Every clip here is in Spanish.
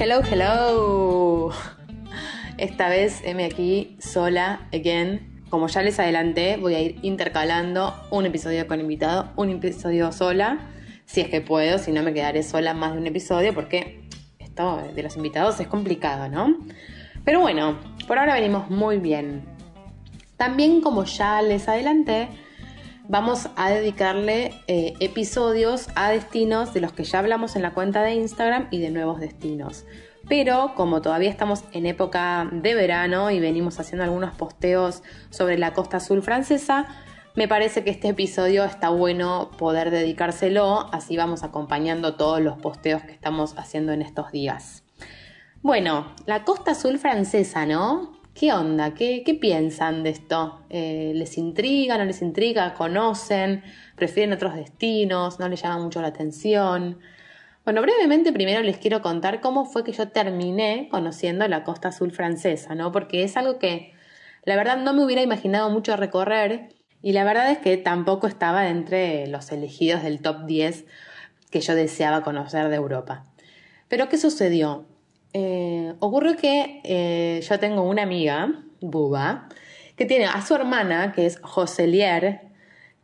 hello, hello. Esta vez M aquí sola, again. Como ya les adelanté, voy a ir intercalando un episodio con invitado, un episodio sola, si es que puedo, si no me quedaré sola más de un episodio porque esto de los invitados es complicado, ¿no? Pero bueno, por ahora venimos muy bien. También como ya les adelanté, vamos a dedicarle eh, episodios a destinos de los que ya hablamos en la cuenta de Instagram y de nuevos destinos. Pero como todavía estamos en época de verano y venimos haciendo algunos posteos sobre la costa azul francesa, me parece que este episodio está bueno poder dedicárselo, así vamos acompañando todos los posteos que estamos haciendo en estos días. Bueno, la costa azul francesa, ¿no? ¿Qué onda? ¿Qué, piensan de esto? Eh, ¿Les intriga? ¿No les intriga? ¿Conocen? ¿Prefieren otros destinos? ¿No les llama mucho la atención? Bueno, brevemente primero les quiero contar cómo fue que yo terminé conociendo la costa azul francesa, ¿no? Porque es algo que la verdad no me hubiera imaginado mucho recorrer y la verdad es que tampoco estaba entre los elegidos del top 10 que yo deseaba conocer de Europa. Pero ¿qué sucedió? Eh, ocurrió que eh, yo tengo una amiga, Buba, que tiene a su hermana, que es Joselier,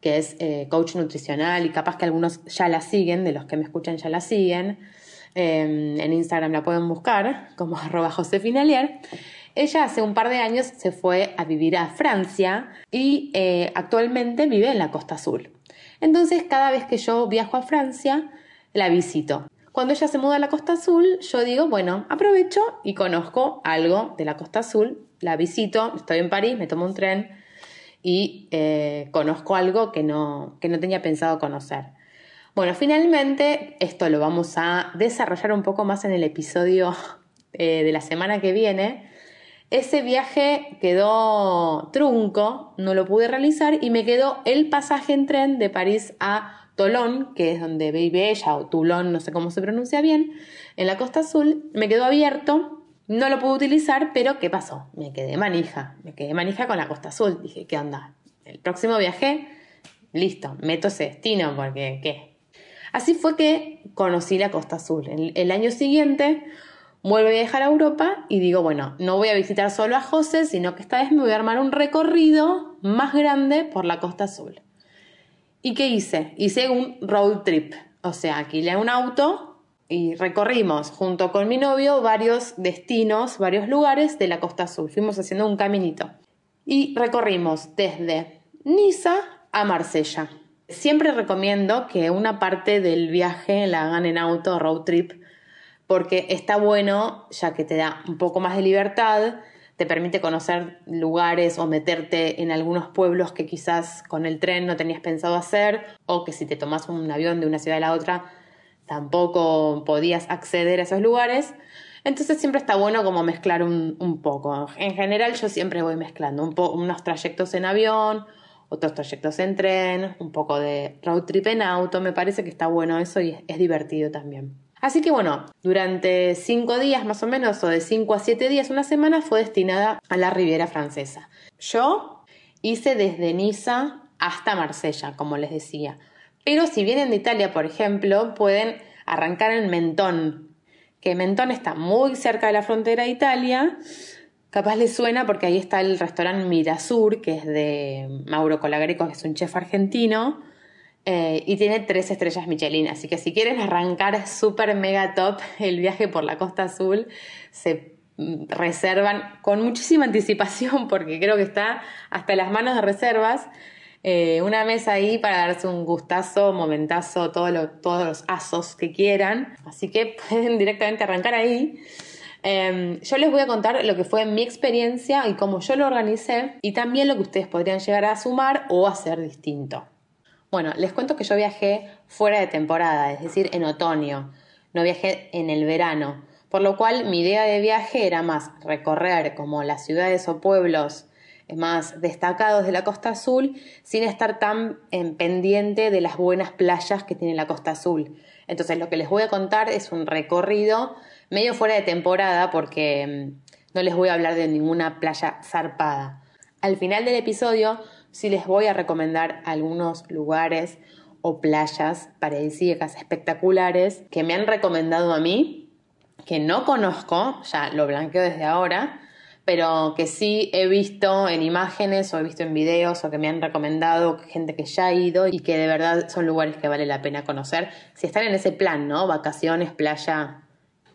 que es eh, coach nutricional y capaz que algunos ya la siguen, de los que me escuchan ya la siguen. Em, en Instagram la pueden buscar como arroba josefinalier. Ella hace un par de años se fue a vivir a Francia y actualmente vive en la Costa Azul. Entonces cada vez que yo viajo a Francia la visito. Cuando ella se muda a la Costa Azul, yo digo, bueno, aprovecho y conozco algo de la Costa Azul, la visito, estoy en París, me tomo un tren y eh, conozco algo que no, que no tenía pensado conocer. Bueno, finalmente esto lo vamos a desarrollar un poco más en el episodio eh, de la semana que viene. Ese viaje quedó trunco, no lo pude realizar y me quedó el pasaje en tren de París a Tolón, que es donde vive ella, o Tulón, no sé cómo se pronuncia bien, en la Costa Azul, me quedó abierto, no lo pude utilizar, pero ¿qué pasó? Me quedé manija, me quedé manija con la Costa Azul. Dije, ¿qué onda? El próximo viaje, listo, meto ese destino, porque ¿qué? Así fue que conocí la Costa Azul. El, el año siguiente vuelvo a viajar a Europa y digo, bueno, no voy a visitar solo a José, sino que esta vez me voy a armar un recorrido más grande por la Costa Azul. ¿Y qué hice? Hice un road trip, o sea, alquilé un auto y recorrimos junto con mi novio varios destinos, varios lugares de la Costa Azul. Fuimos haciendo un caminito. Y recorrimos desde Niza a Marsella. Siempre recomiendo que una parte del viaje la hagan en auto, road trip, porque está bueno ya que te da un poco más de libertad, te permite conocer lugares o meterte en algunos pueblos que quizás con el tren no tenías pensado hacer o que si te tomas un avión de una ciudad a la otra tampoco podías acceder a esos lugares. Entonces siempre está bueno como mezclar un, poco. En general yo siempre voy mezclando un unos trayectos en avión, otros trayectos en tren, un poco de road trip en auto. Me parece que está bueno eso y es divertido también. Así que bueno, durante cinco días más o menos, o de cinco a siete días, una semana, fue destinada a la Riviera Francesa. Yo hice desde Niza hasta Marsella, como les decía. Pero si vienen de Italia, por ejemplo, pueden arrancar en Mentón, que Mentón está muy cerca de la frontera de Italia. Capaz les suena porque ahí está el restaurante Mirasur, que es de Mauro Colagreco, que es un chef argentino. Eh, y tiene tres estrellas Michelin, así que si quieren arrancar super mega top el viaje por la Costa Azul, se mm, reservan con muchísima anticipación porque creo que está hasta las manos de reservas. Eh, una mesa ahí para darse un gustazo, momentazo, todos los asos que quieran. Así que pueden directamente arrancar ahí. Em, yo les voy a contar lo que fue mi experiencia y cómo yo lo organicé y también lo que ustedes podrían llegar a sumar o hacer distinto. Bueno, les cuento que yo viajé fuera de temporada, es decir, en otoño. No viajé en el verano. Por lo cual mi idea de viaje era más recorrer como las ciudades o pueblos más destacados de la Costa Azul sin estar tan en pendiente de las buenas playas que tiene la Costa Azul. Entonces lo que les voy a contar es un recorrido medio fuera de temporada porque mm, no les voy a hablar de ninguna playa zarpada. Al final del episodio sí les voy a recomendar algunos lugares o playas paradisíacas espectaculares que me han recomendado a mí que no conozco, ya lo blanqueo desde ahora, pero que sí he visto en imágenes o he visto en videos o que me han recomendado gente que ya ha ido y que de verdad son lugares que vale la pena conocer si están en ese plan, ¿no? Vacaciones, playa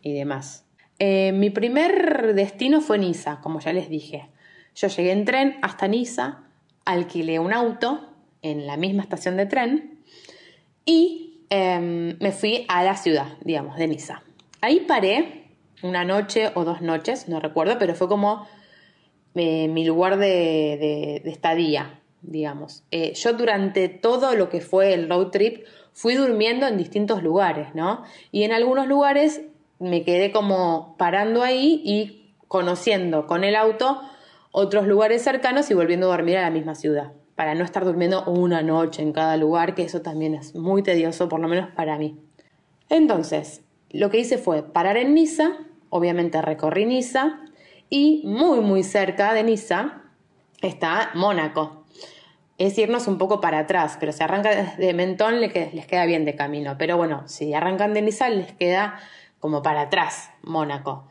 y demás. Eh, mi primer destino fue Niza, como ya les dije. Yo llegué en tren hasta Niza, alquilé un auto en la misma estación de tren y em, me fui a la ciudad, digamos, de Niza. Ahí paré una noche o dos noches, no recuerdo, pero fue como eh, mi lugar de, estadía, digamos. Eh, yo durante todo lo que fue el road trip fui durmiendo en distintos lugares, ¿no? Y en algunos lugares me quedé como parando ahí y conociendo con el auto otros lugares cercanos y volviendo a dormir a la misma ciudad, para no estar durmiendo una noche en cada lugar, que eso también es muy tedioso, por lo menos para mí. Entonces, lo que hice fue parar en Niza, obviamente recorrí Niza y muy muy cerca de Niza está Mónaco. Es irnos un poco para atrás, pero si arrancan desde Mentón les queda bien de camino. Pero bueno, si arrancan de Niza les queda como para atrás Mónaco.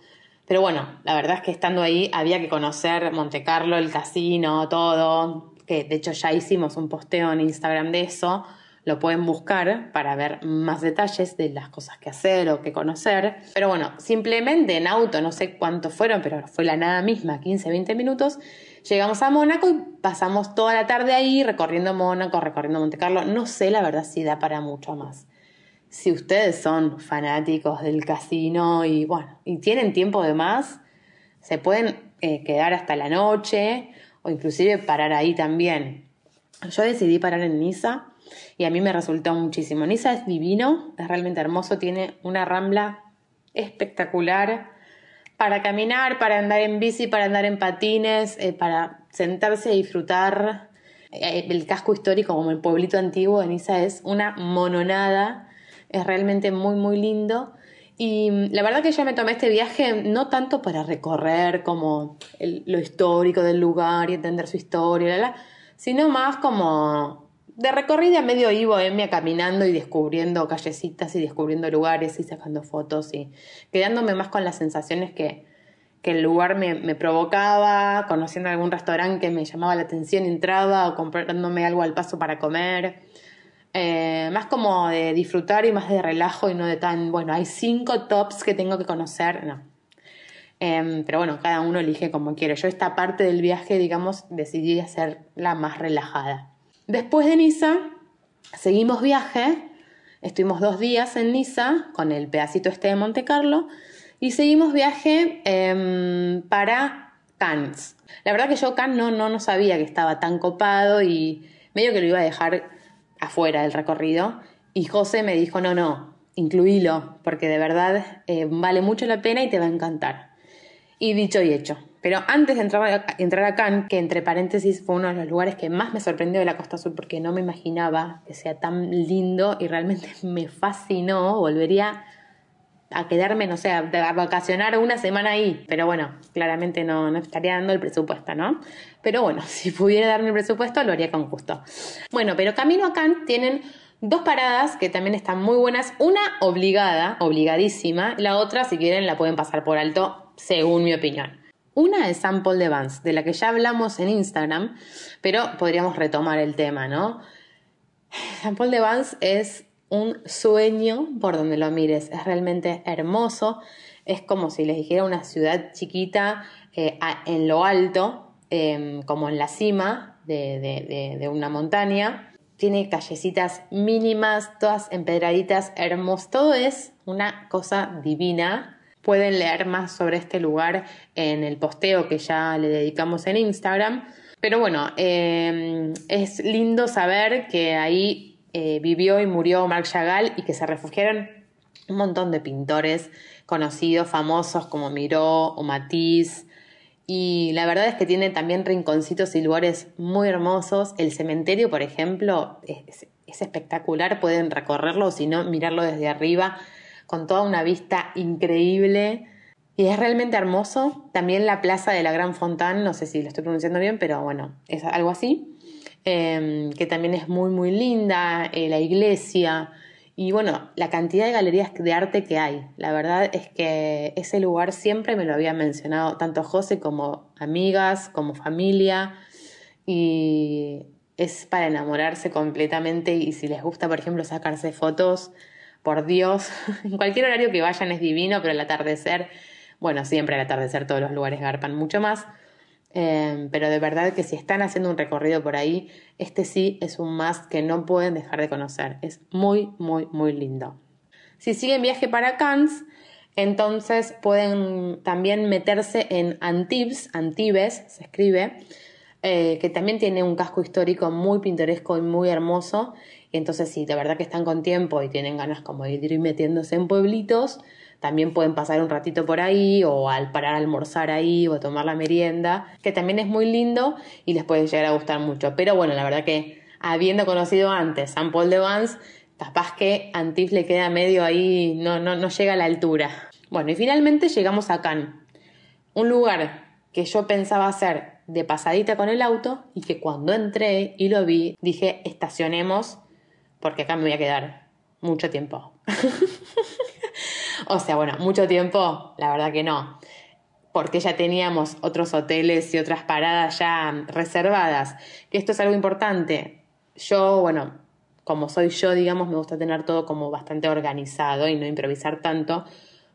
Pero bueno, la verdad es que estando ahí había que conocer Monte Carlo, el casino, todo, que de hecho ya hicimos un posteo en Instagram de eso lo pueden buscar para ver más detalles de las cosas que hacer o que conocer. Pero bueno, simplemente en auto, no sé cuánto fueron, pero fue la nada misma, 15, 20 minutos. Llegamos a Mónaco y pasamos toda la tarde ahí recorriendo Mónaco, recorriendo Monte Carlo. No sé la verdad si da para mucho más. Si ustedes son fanáticos del casino y bueno, y tienen tiempo de más, se pueden eh, quedar hasta la noche o inclusive parar ahí también. Yo decidí parar en Niza y a mí me resultó muchísimo. Niza es divino, es realmente hermoso, tiene una rambla espectacular para caminar, para andar en bici, para andar en patines, eh, para sentarse y disfrutar. Eh, el casco histórico como el pueblito antiguo de Niza es una mononada, es realmente muy muy lindo. Y mm, la verdad que yo me tomé este viaje no tanto para recorrer como lo histórico del lugar y entender su historia, sino más como de recorrida medio y bohemia caminando y descubriendo callecitas y descubriendo lugares y sacando fotos y quedándome más con las sensaciones que, el lugar me, provocaba, conociendo algún restaurante que me llamaba la atención, entraba o comprándome algo al paso para comer. Eh, más como de disfrutar y más de relajo y no de tan, bueno, hay cinco tops que tengo que conocer, no. Em, pero bueno, cada uno elige como quiere. Yo esta parte del viaje, digamos, decidí hacerla más relajada. Después de Niza, seguimos viaje, estuvimos dos días en Niza con el pedacito este de Monte Carlo y seguimos viaje em, para Cannes. La verdad que yo Cannes no, no, no sabía que estaba tan copado y medio que lo iba a dejar afuera del recorrido y José me dijo, no, no, incluílo, porque de verdad eh, vale mucho la pena y te va a encantar. Y dicho y hecho, pero antes de entrar a, entrar a Cannes, que entre paréntesis fue uno de los lugares que más me sorprendió de la Costa Sur porque no me imaginaba que sea tan lindo y realmente me fascinó, volvería a quedarme, no sé, a vacacionar una semana ahí. Pero bueno, claramente no, no estaría dando el presupuesto, ¿no? Pero bueno, si pudiera darme el presupuesto, lo haría con gusto. Bueno, pero camino a tienen dos paradas que también están muy buenas. Una obligada, obligadísima. La otra, si quieren, la pueden pasar por alto, según mi opinión. Una es San Paul de Vance, de la que ya hablamos en Instagram, pero podríamos retomar el tema, ¿no? San Paul de Vance es un sueño por donde lo mires, es realmente hermoso, es como si les dijera una ciudad chiquita eh, en lo alto, em, como en la cima de, una montaña, tiene callecitas mínimas, todas empedraditas, hermosas, todo es una cosa divina. Pueden leer más sobre este lugar en el posteo que ya le dedicamos en Instagram. Pero bueno, eh, es lindo saber que ahí eh, vivió y murió Marc Chagall y que se refugiaron un montón de pintores conocidos, famosos como Miró o Matisse. Y la verdad es que tiene también rinconcitos y lugares muy hermosos. El cementerio, por ejemplo, es, es espectacular. Pueden recorrerlo o si no, mirarlo desde arriba con toda una vista increíble. Y es realmente hermoso. También la plaza de la Gran Fontán, no sé si lo estoy pronunciando bien, pero bueno, es algo así. Em, que también es muy, muy linda. Eh, la iglesia. y bueno, la cantidad de galerías de arte que hay. La verdad es que ese lugar siempre me lo había mencionado tanto José como amigas, como familia y es para enamorarse completamente y si les gusta, por ejemplo, sacarse fotos, por Dios, en cualquier horario que vayan es divino, pero el atardecer, bueno, siempre al atardecer todos los lugares garpan mucho más, eh, pero de verdad que si están haciendo un recorrido por ahí, este sí es un más que no pueden dejar de conocer. Es muy, muy, muy lindo. Si siguen viaje para Cannes, entonces pueden también meterse en Antibes, Antibes se escribe, eh, que también tiene un casco histórico muy pintoresco y muy hermoso. Y entonces, si de verdad que están con tiempo y tienen ganas como de ir metiéndose en pueblitos, también pueden pasar un ratito por ahí o al parar a almorzar ahí o a tomar la merienda, que también es muy lindo y les puede llegar a gustar mucho. Pero bueno, la verdad que habiendo conocido antes San Paul de Vance, capaz que Antif le queda medio ahí, no, no, no llega a la altura. Bueno, y finalmente llegamos a Cannes, un lugar que yo pensaba hacer de pasadita con el auto y que cuando entré y lo vi, dije, estacionemos porque acá me voy a quedar mucho tiempo. o sea, bueno, mucho tiempo, la verdad que no, porque ya teníamos otros hoteles y otras paradas ya reservadas, que esto es algo importante. Yo, bueno, como soy yo, digamos, me gusta tener todo como bastante organizado y no improvisar tanto,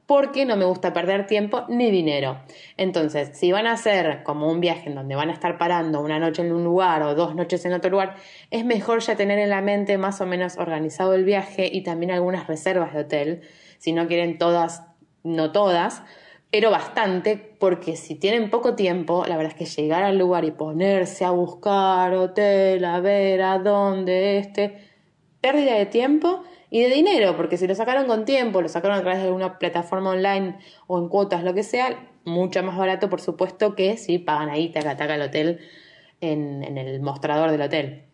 porque no me gusta perder tiempo ni dinero. Entonces, si van a hacer como un viaje en donde van a estar parando una noche en un lugar o dos noches en otro lugar, es mejor ya tener en la mente más o menos organizado el viaje y también algunas reservas de hotel, si no quieren todas, no todas, pero bastante, porque si tienen poco tiempo, la verdad es que llegar al lugar y ponerse a buscar hotel, a ver a dónde este, pérdida de tiempo y de dinero, porque si lo sacaron con tiempo, lo sacaron a través de alguna plataforma online o en cuotas, lo que sea, mucho más barato, por supuesto, que si pagan ahí, taca, taca el hotel en, en el mostrador del hotel.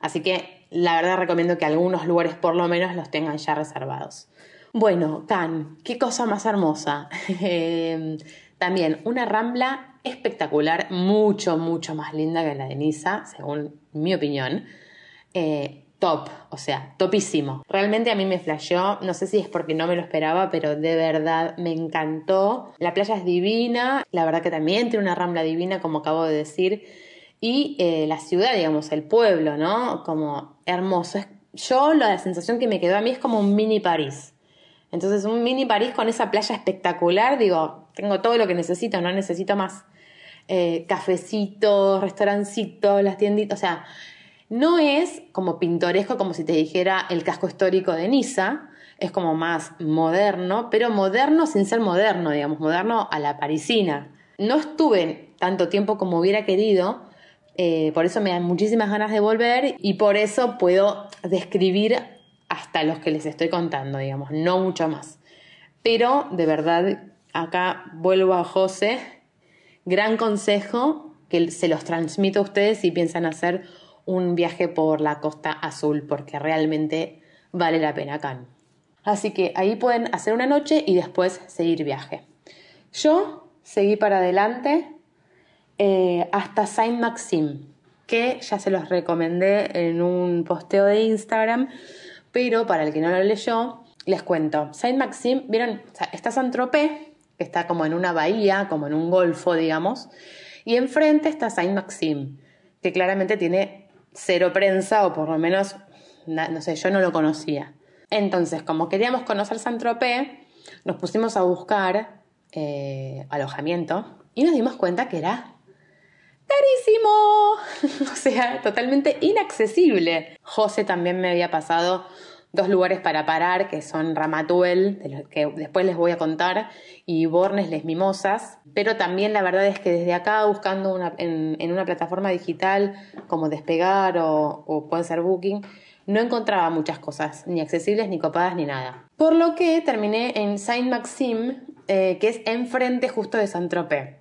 Así que la verdad recomiendo que algunos lugares por lo menos los tengan ya reservados. Bueno, Can, qué cosa más hermosa. Em, también una rambla espectacular, mucho, mucho más linda que la de Niza, según mi opinión. Eh, top, o sea, topísimo. Realmente a mí me flasheó, no sé si es porque no me lo esperaba, pero de verdad me encantó. La playa es divina, la verdad que también tiene una rambla divina, como acabo de decir, y eh, la ciudad, digamos, el pueblo, ¿no? Como hermoso. Yo la sensación que me quedó a mí es como un mini París. Entonces, un mini París con esa playa espectacular, digo, tengo todo lo que necesito, no necesito más. Eh, cafecitos, restaurancitos, las tienditas, o sea, no es como pintoresco como si te dijera el casco histórico de Niza, es como más moderno, pero moderno sin ser moderno, digamos, moderno a la parisina. No estuve tanto tiempo como hubiera querido, eh, por eso me dan muchísimas ganas de volver y por eso puedo describir hasta los que les estoy contando, digamos, no mucho más. Pero de verdad, acá vuelvo a José, gran consejo que se los transmito a ustedes si piensan hacer un viaje por la costa azul porque realmente vale la pena acá. Así que ahí pueden hacer una noche y después seguir viaje. Yo seguí para adelante eh, hasta Saint-Maxime, que ya se los recomendé en un posteo de Instagram, pero para el que no lo leyó, les cuento. Saint-Maxime, ¿vieron? está Saint-Tropez, que está como en una bahía, como en un golfo, digamos, y enfrente está Saint-Maxime, que claramente tiene cero prensa o por lo menos, no sé, yo no lo conocía. Entonces, como queríamos conocer Saint-Tropez, nos pusimos a buscar eh, alojamiento y nos dimos cuenta que era carísimo, o sea, totalmente inaccesible. José también me había pasado dos lugares para parar, que son Ramatuel, que después les voy a contar, y Bornes Les Mimosas. Pero también la verdad es que desde acá, buscando en, una plataforma digital como Despegar o, puede ser Booking, no encontraba muchas cosas, ni accesibles, ni copadas, ni nada. Por lo que terminé en Saint-Maxime, eh, que es enfrente justo de Saint-Tropez.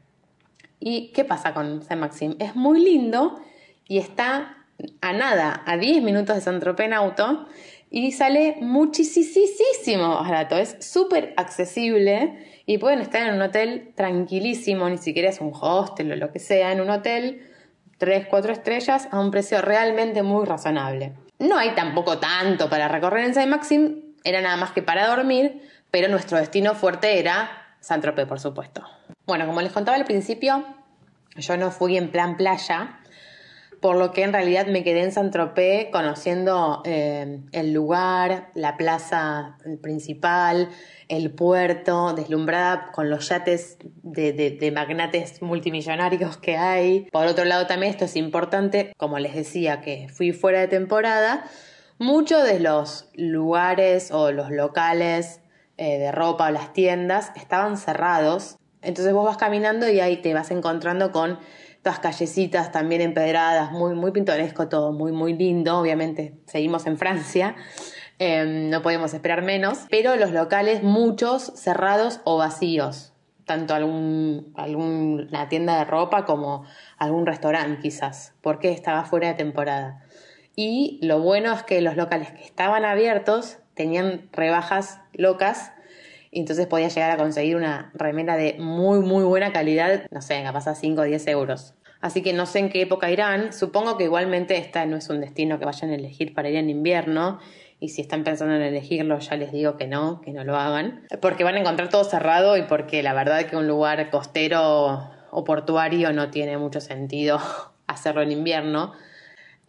¿Y qué pasa con Saint-Maxime? Es muy lindo y está a nada, a 10 minutos de Saint-Tropez en auto y sale muchísimo barato. Es súper accesible y pueden estar en un hotel tranquilísimo, ni siquiera es un hostel o lo que sea, en un hotel 3, 4 estrellas a un precio realmente muy razonable. No hay tampoco tanto para recorrer en Saint-Maxime, era nada más que para dormir, pero nuestro destino fuerte era Saint-Tropez, por supuesto. Bueno, como les contaba al principio, yo no fui en plan playa, por lo que en realidad me quedé en Saint-Tropez conociendo eh, el lugar, la plaza principal, el puerto, deslumbrada con los yates de, de, magnates multimillonarios que hay. Por otro lado también esto es importante, como les decía, que fui fuera de temporada, muchos de los lugares o los locales eh, de ropa o las tiendas estaban cerrados. Entonces vos vas caminando y ahí te vas encontrando con todas callecitas también empedradas, muy, muy pintoresco todo, muy, muy lindo. Obviamente seguimos en Francia, em, no podemos esperar menos, pero los locales muchos cerrados o vacíos, tanto algún, alguna tienda de ropa como algún restaurante quizás, porque estaba fuera de temporada. Y lo bueno es que los locales que estaban abiertos tenían rebajas locas y entonces podía llegar a conseguir una remera de muy muy buena calidad, no sé, capaz a 5 o 10 euros. Así que no sé en qué época irán, supongo que igualmente esta no es un destino que vayan a elegir para ir en invierno y si están pensando en elegirlo ya les digo que no, que no lo hagan, porque van a encontrar todo cerrado y porque la verdad es que un lugar costero o portuario no tiene mucho sentido hacerlo en invierno.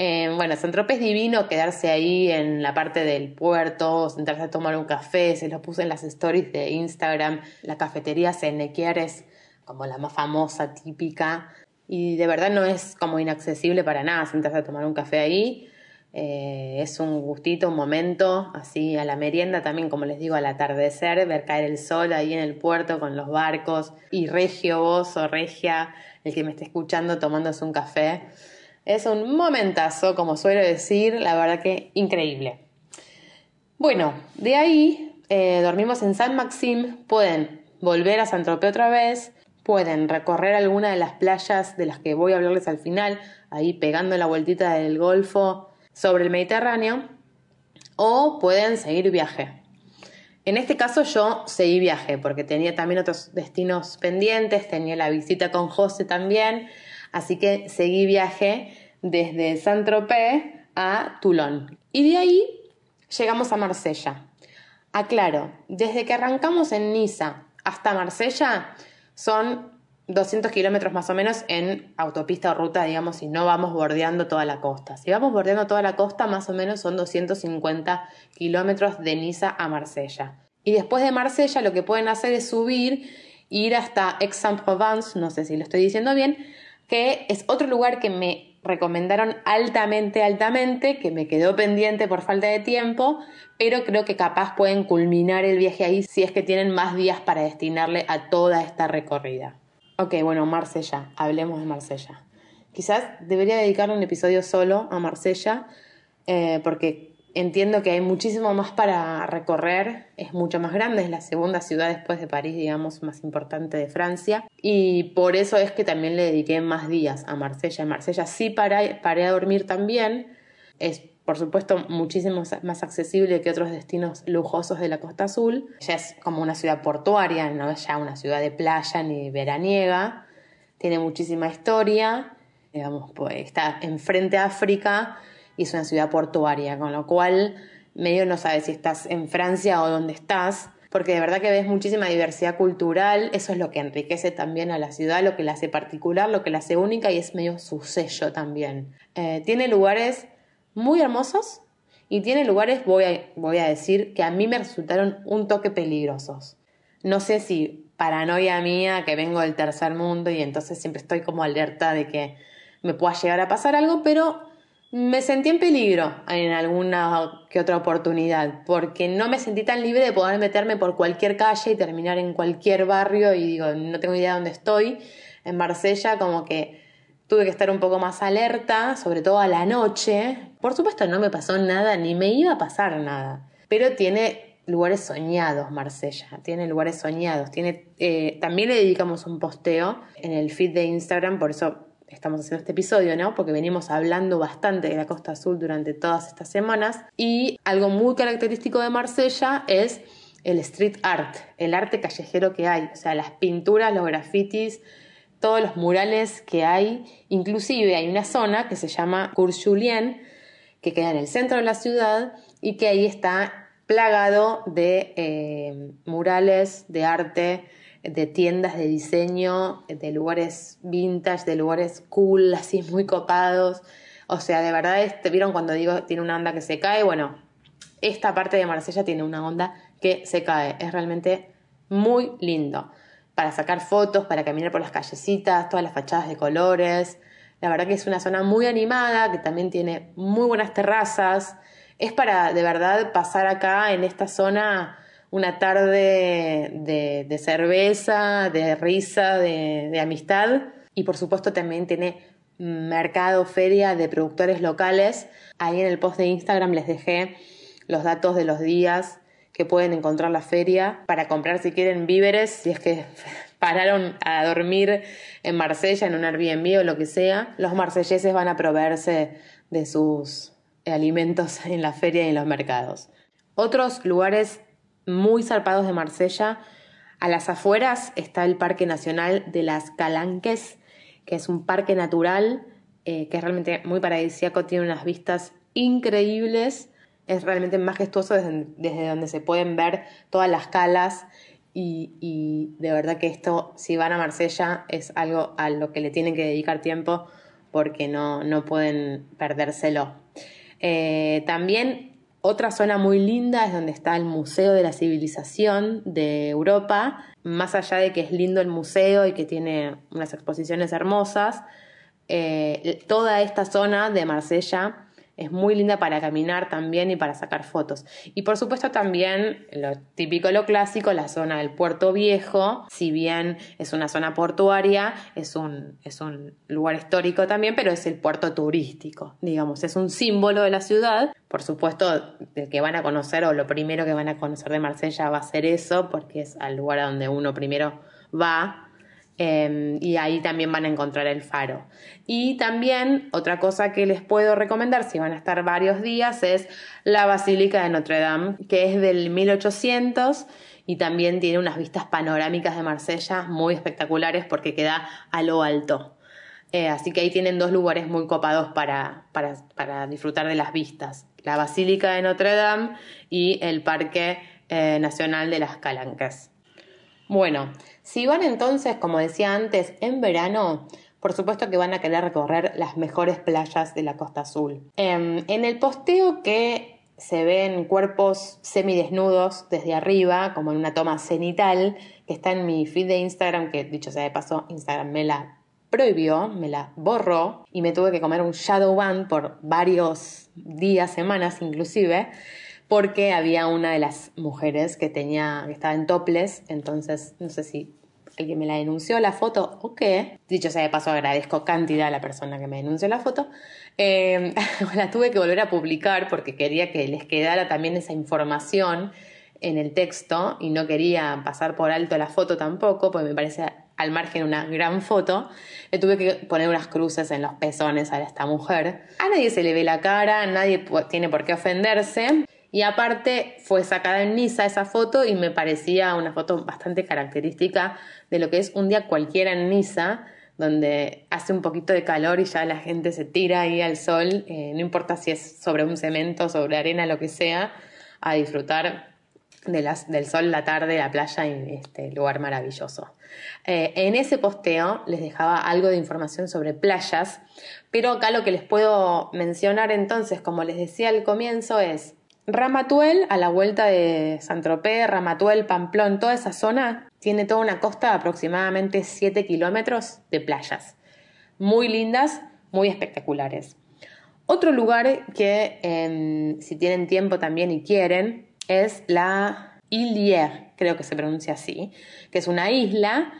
Eh, bueno, San es divino quedarse ahí en la parte del puerto, sentarse a tomar un café, se lo puse en las stories de Instagram, la cafetería Senequier es como la más famosa, típica, y de verdad no es como inaccesible para nada sentarse a tomar un café ahí. Eh, es un gustito, un momento, así a la merienda también, como les digo, al atardecer, ver caer el sol ahí en el puerto con los barcos y regio vos o regia, el que me esté escuchando tomándose un café. Es un momentazo, como suelo decir, la verdad que increíble. Bueno, de ahí eh, dormimos en San Maxim, pueden volver a San Tropez otra vez, pueden recorrer alguna de las playas de las que voy a hablarles al final, ahí pegando la vueltita del Golfo sobre el Mediterráneo, o pueden seguir viaje. En este caso yo seguí viaje porque tenía también otros destinos pendientes, tenía la visita con José también, Así que seguí viaje desde Saint-Tropez a Toulon. Y de ahí llegamos a Marsella. Aclaro, desde que arrancamos en Niza hasta Marsella son 200 kilómetros más o menos en autopista o ruta, digamos, si no vamos bordeando toda la costa. Si vamos bordeando toda la costa, más o menos son 250 kilómetros de Niza a Marsella. Y después de Marsella lo que pueden hacer es subir, ir hasta Aix-en-Provence, no sé si lo estoy diciendo bien, que es otro lugar que me recomendaron altamente, altamente, que me quedó pendiente por falta de tiempo, pero creo que capaz pueden culminar el viaje ahí si es que tienen más días para destinarle a toda esta recorrida. Ok, bueno, Marsella, hablemos de Marsella. Quizás debería dedicarle un episodio solo a Marsella, eh, porque Entiendo que hay muchísimo más para recorrer, es mucho más grande, es la segunda ciudad después de París, digamos, más importante de Francia. Y por eso es que también le dediqué más días a Marsella. En Marsella sí paré, paré a dormir también. Es, por supuesto, muchísimo más accesible que otros destinos lujosos de la Costa Azul. Ya es como una ciudad portuaria, no es ya una ciudad de playa ni veraniega. Tiene muchísima historia. Digamos, pues está enfrente a África y es una ciudad portuaria, con lo cual medio no sabes si estás en Francia o dónde estás, porque de verdad que ves muchísima diversidad cultural, eso es lo que enriquece también a la ciudad, lo que la hace particular, lo que la hace única y es medio su sello también. Eh, tiene lugares muy hermosos y tiene lugares, voy a, voy a decir, que a mí me resultaron un toque peligrosos. No sé si paranoia mía, que vengo del tercer mundo y entonces siempre estoy como alerta de que me pueda llegar a pasar algo, pero me sentí en peligro en alguna que otra oportunidad, porque no me sentí tan libre de poder meterme por cualquier calle y terminar en cualquier barrio y digo, no tengo idea de dónde estoy. En Marsella como que tuve que estar un poco más alerta, sobre todo a la noche. Por supuesto no me pasó nada, ni me iba a pasar nada, pero tiene lugares soñados Marsella, tiene lugares soñados, tiene, eh, también le dedicamos un posteo en el feed de Instagram, por eso estamos haciendo este episodio, ¿no? Porque venimos hablando bastante de la Costa Azul durante todas estas semanas. Y algo muy característico de Marsella es el street art, el arte callejero que hay, o sea, las pinturas, los grafitis, todos los murales que hay, inclusive hay una zona que se llama Cours Julien, que queda en el centro de la ciudad y que ahí está plagado de eh, murales de arte, de tiendas de diseño, de lugares vintage, de lugares cool, así muy copados. O sea, de verdad, este, ¿vieron cuando digo tiene una onda que se cae? Bueno, esta parte de Marsella tiene una onda que se cae. Es realmente muy lindo. Para sacar fotos, para caminar por las callecitas, todas las fachadas de colores. La verdad que es una zona muy animada, que también tiene muy buenas terrazas. Es para de verdad pasar acá en esta zona una tarde de, cerveza, de risa, de, de amistad. Y por supuesto también tiene mercado, feria de productores locales. Ahí en el post de Instagram les dejé los datos de los días que pueden encontrar la feria para comprar si quieren víveres, si es que pararon a dormir en Marsella, en un Airbnb o lo que sea. Los marselleses van a proveerse de sus alimentos en la feria y en los mercados. Otros lugares muy zarpados de Marsella, a las afueras está el Parque Nacional de las Calanques, que es un parque natural eh, que es realmente muy paradisíaco, tiene unas vistas increíbles es realmente majestuoso desde, donde se pueden ver todas las calas y, de verdad que esto, si van a Marsella, es algo a lo que le tienen que dedicar tiempo porque no, no pueden perdérselo. Eh, también otra zona muy linda es donde está el Museo de la Civilización de Europa. Más allá de que es lindo el museo y que tiene unas exposiciones hermosas, eh, toda esta zona de Marsella es muy linda para caminar también y para sacar fotos. Y por supuesto también lo típico, lo clásico, la zona del puerto viejo, si bien es una zona portuaria, es un, es un lugar histórico también, pero es el puerto turístico, digamos, es un símbolo de la ciudad. Por supuesto, el que van a conocer o lo primero que van a conocer de Marsella va a ser eso, porque es al lugar a donde uno primero va Em, y ahí también van a encontrar el faro. Y también otra cosa que les puedo recomendar si van a estar varios días es la Basílica de Notre Dame, que es del 1800 y también tiene unas vistas panorámicas de Marsella muy espectaculares porque queda a lo alto. Eh, así que ahí tienen dos lugares muy copados para, disfrutar de las vistas. La Basílica de Notre Dame y el Parque eh, Nacional de las Calanques. Bueno, si van entonces, como decía antes, en verano, por supuesto que van a querer recorrer las mejores playas de la Costa Azul. Em, en el posteo que se ven cuerpos semidesnudos desde arriba, como en una toma cenital, que está en mi feed de Instagram, que dicho sea de paso, Instagram me la prohibió, me la borró y me tuve que comer un shadow ban por varios días, semanas inclusive porque había una de las mujeres que tenía, que estaba en toples, entonces no sé si alguien me la denunció la foto o qué. Dicho sea de paso, agradezco cantidad a la persona que me denunció la foto. Eh, la tuve que volver a publicar porque quería que les quedara también esa información en el texto y no quería pasar por alto la foto tampoco, porque me parece al margen una gran foto. Le tuve que poner unas cruces en los pezones a esta mujer. A nadie se le ve la cara, nadie tiene por qué ofenderse. Y aparte fue sacada en Niza esa foto y me parecía una foto bastante característica de lo que es un día cualquiera en Niza, donde hace un poquito de calor y ya la gente se tira ahí al sol, eh, no importa si es sobre un cemento, sobre arena, lo que sea, a disfrutar del sol, la tarde, la playa y este lugar maravilloso. Eh, en ese posteo les dejaba algo de información sobre playas, pero acá lo que les puedo mencionar entonces, como les decía al comienzo, es Ramatuel, a la vuelta de Saint-Tropez, Ramatuel, Pamplón, toda esa zona, tiene toda una costa de aproximadamente 7 kilómetros de playas. Muy lindas, muy espectaculares. Otro lugar que, em, si tienen tiempo también y quieren, es la Ile creo que se pronuncia así, que es una isla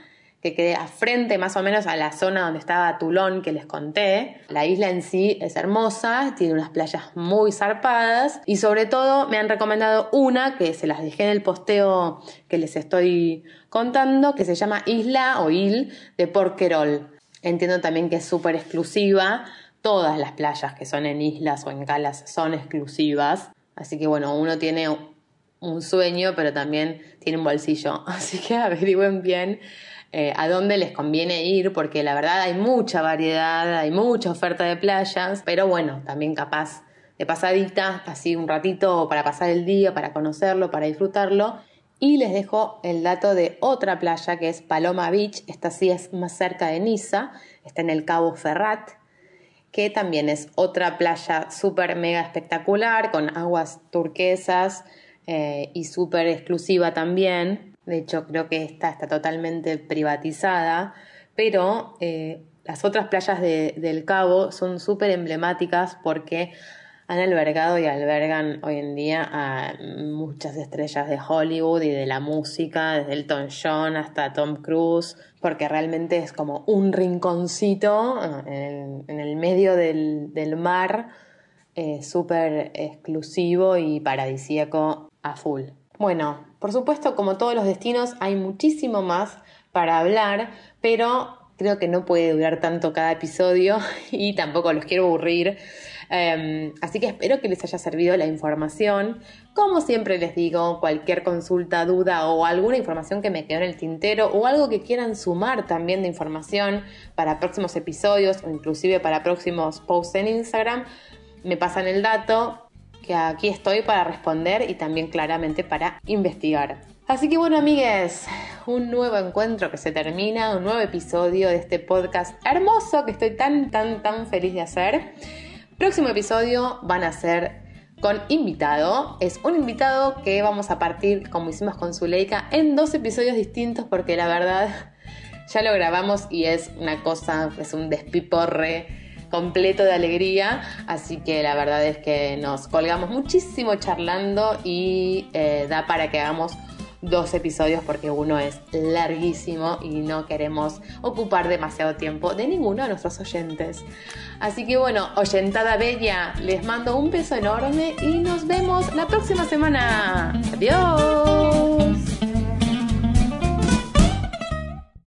que queda frente más o menos a la zona donde estaba Toulon que les conté. La isla en sí es hermosa, tiene unas playas muy zarpadas y sobre todo me han recomendado una que se las dejé en el posteo que les estoy contando, que se llama Isla o Il de Porquerol. Entiendo también que es súper exclusiva. Todas las playas que son en islas o en calas son exclusivas. Así que bueno, uno tiene un sueño, pero también tiene un bolsillo. Así que averigüen bien eh, a dónde les conviene ir, porque la verdad hay mucha variedad, hay mucha oferta de playas, pero bueno, también capaz de pasadita, así un ratito para pasar el día, para conocerlo, para disfrutarlo. Y les dejo el dato de otra playa que es Paloma Beach, esta sí es más cerca de Niza, está en el Cabo Ferrat, que también es otra playa súper mega espectacular, con aguas turquesas eh, y súper exclusiva también. De hecho, creo que esta está totalmente privatizada, pero eh, las otras playas del Cabo son súper emblemáticas porque han albergado y albergan hoy en día a muchas estrellas de Hollywood y de la música, desde Elton John hasta Tom Cruise, porque realmente es como un rinconcito en, el medio del, mar, eh, súper exclusivo y paradisíaco a full. Bueno, por supuesto, como todos los destinos, hay muchísimo más para hablar, pero creo que no puede durar tanto cada episodio y tampoco los quiero aburrir. Em, así que espero que les haya servido la información. Como siempre les digo, cualquier consulta, duda o alguna información que me quedó en el tintero o algo que quieran sumar también de información para próximos episodios o inclusive para próximos posts en Instagram, me pasan el dato que aquí estoy para responder y también claramente para investigar. Así que bueno, amigues, un nuevo encuentro que se termina, un nuevo episodio de este podcast hermoso que estoy tan, tan, tan feliz de hacer. Próximo episodio van a ser con invitado. Es un invitado que vamos a partir, como hicimos con Zuleika, en dos episodios distintos porque la verdad ya lo grabamos y es una cosa, es un despiporre completo de alegría. Así que la verdad es que nos colgamos muchísimo charlando y eh, da para que hagamos dos episodios porque uno es larguísimo y no queremos ocupar demasiado tiempo de ninguno de nuestros oyentes. Así que bueno, oyentada bella, les mando un beso enorme y nos vemos la próxima semana. Adiós.